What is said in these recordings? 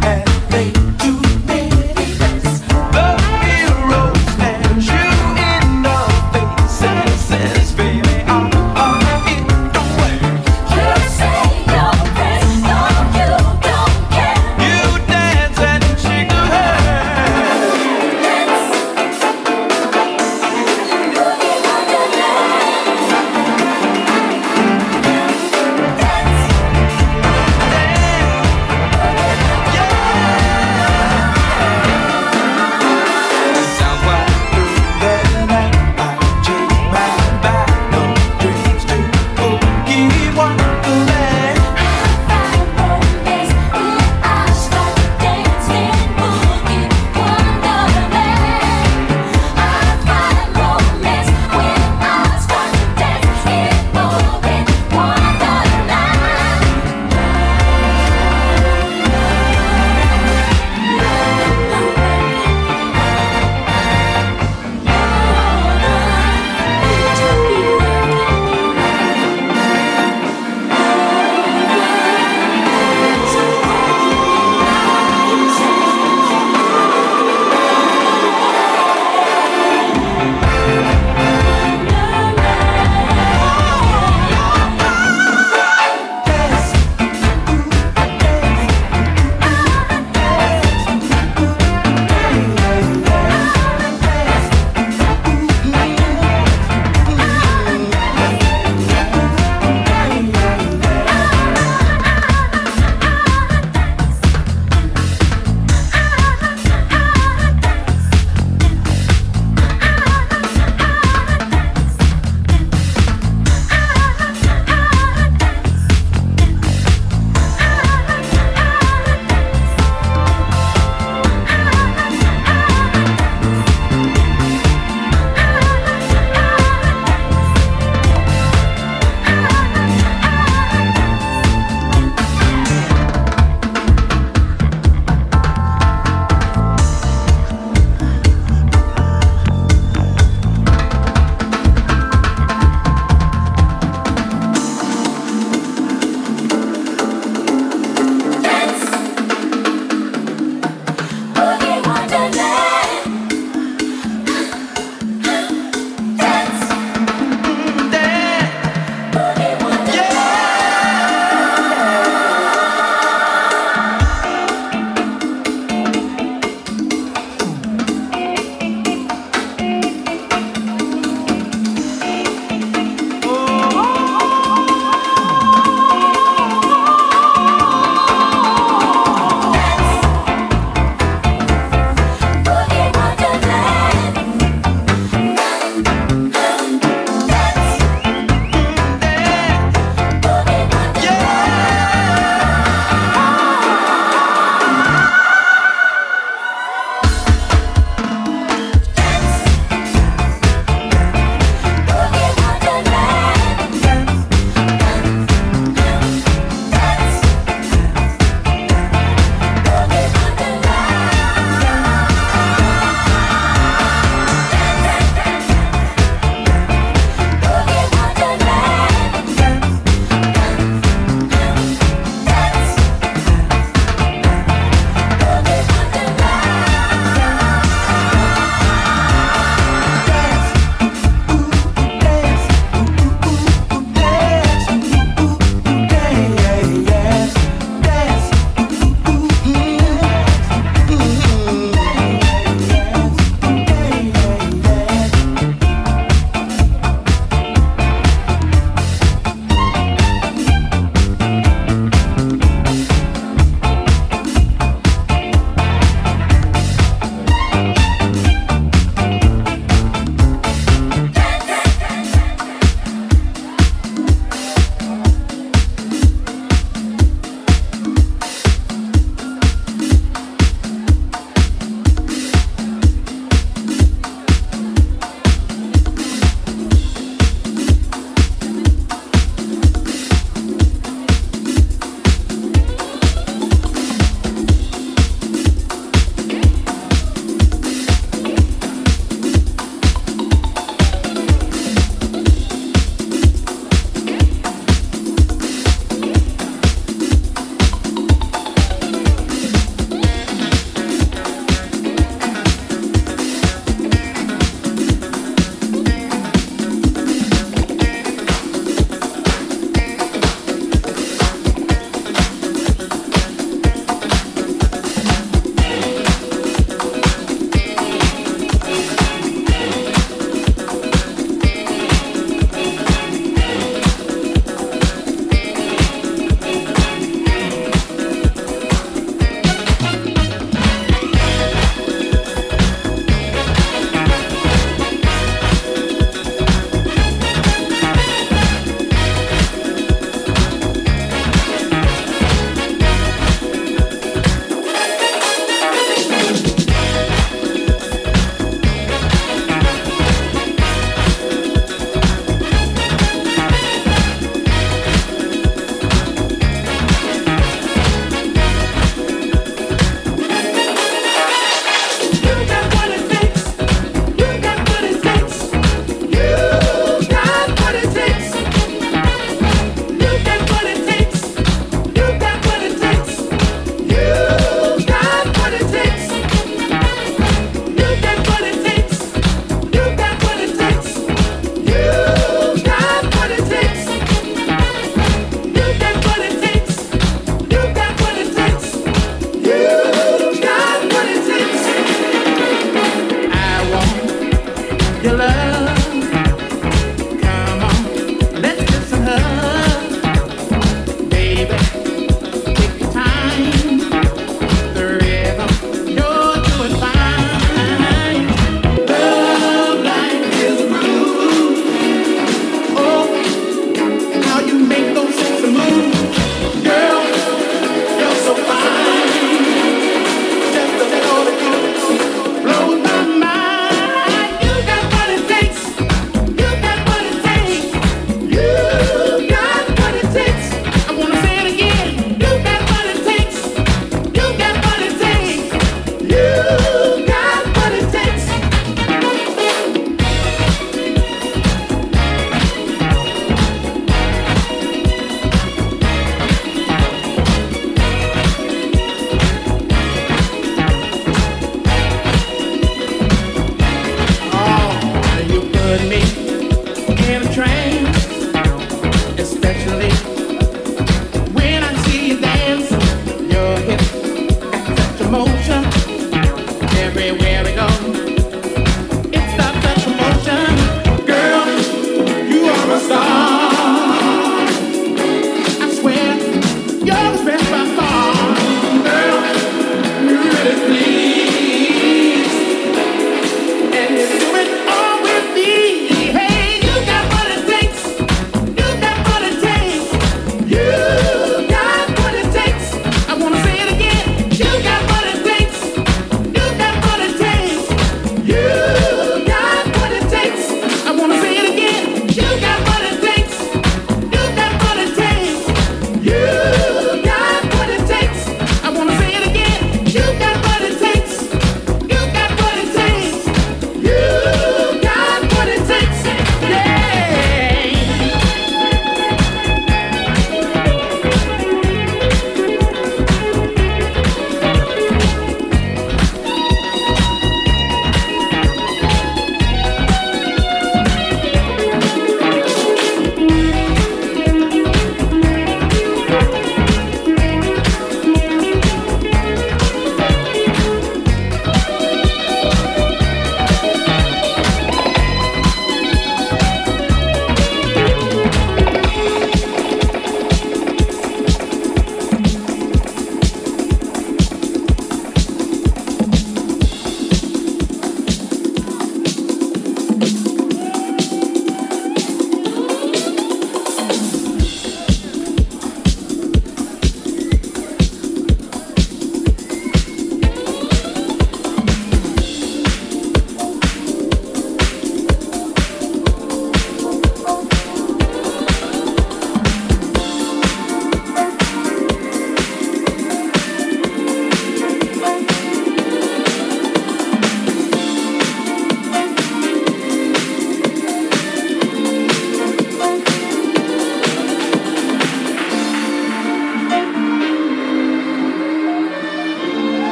dance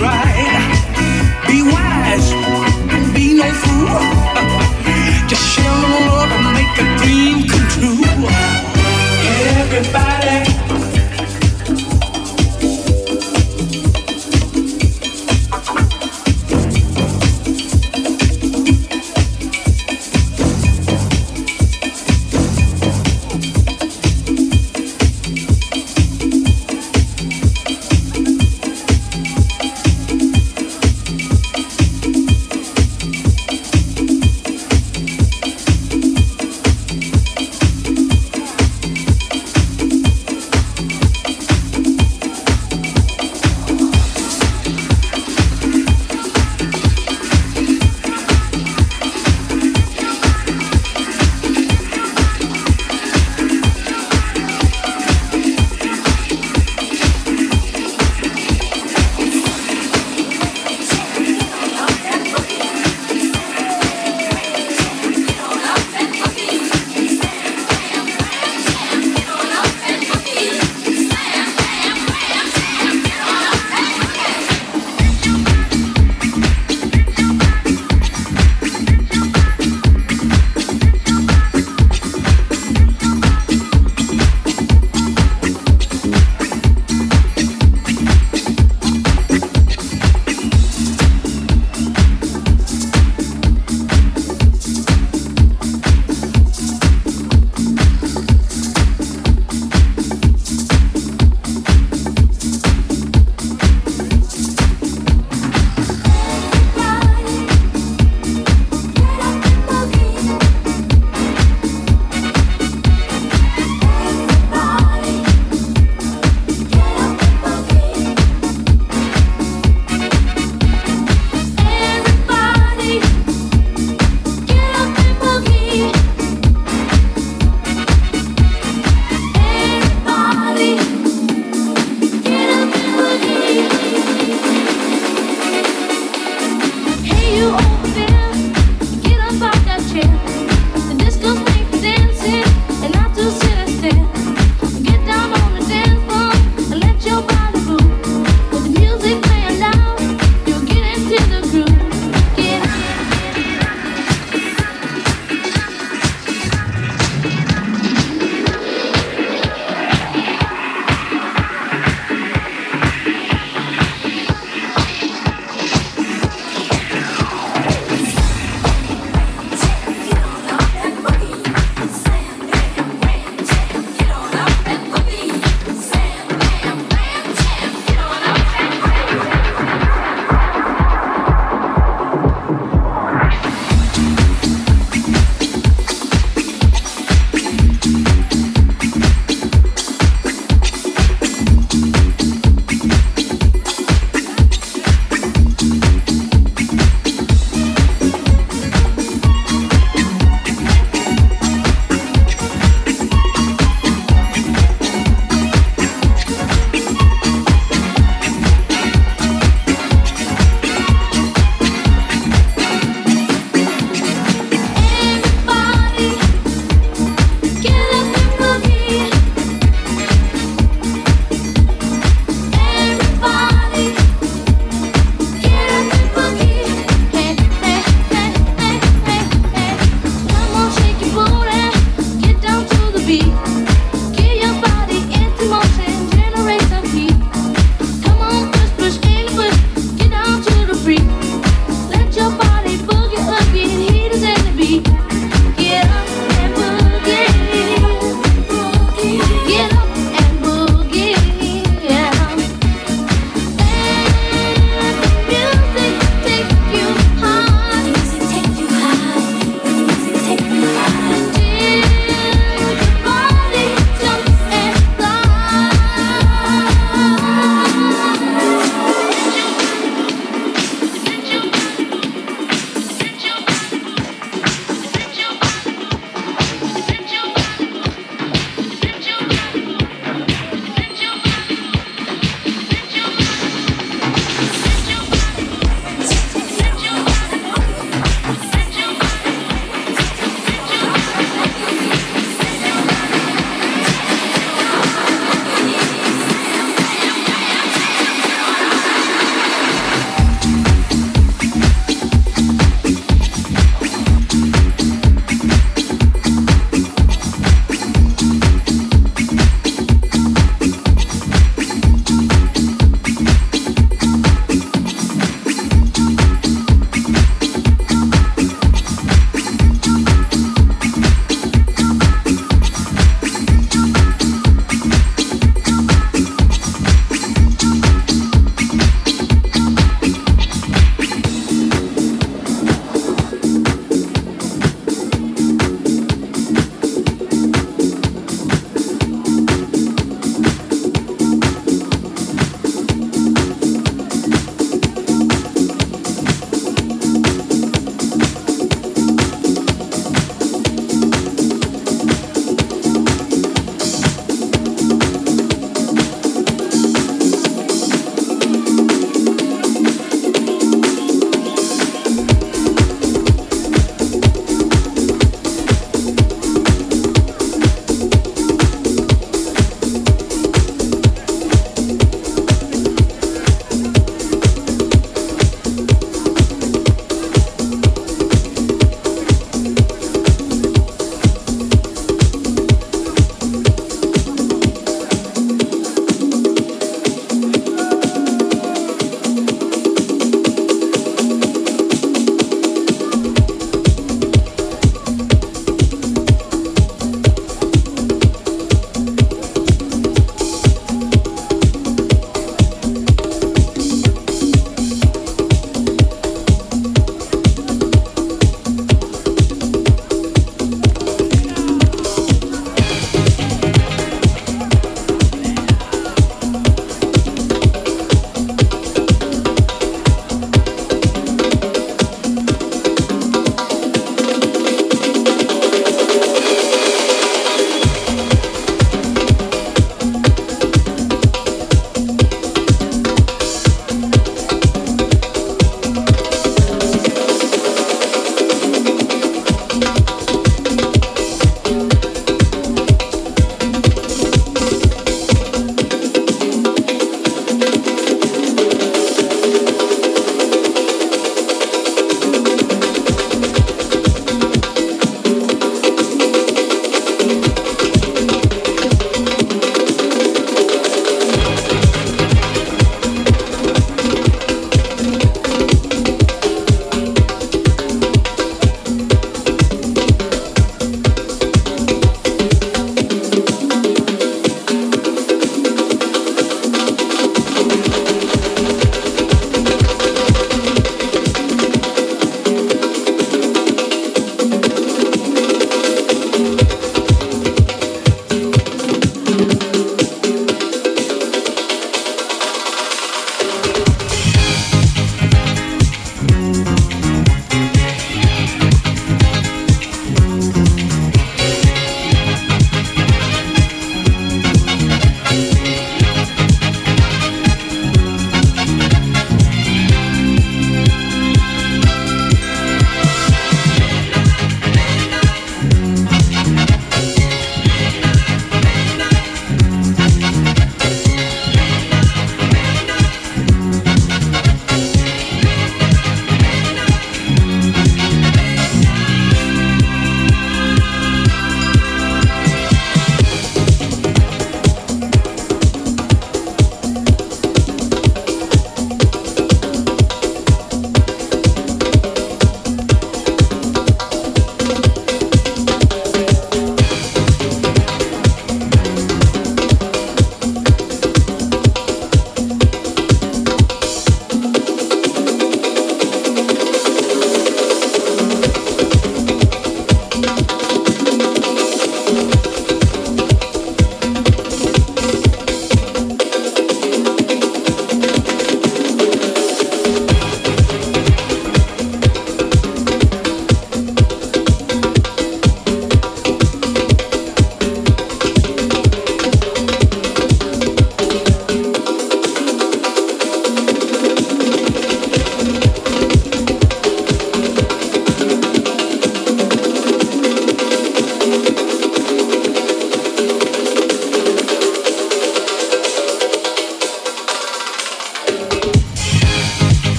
right. Be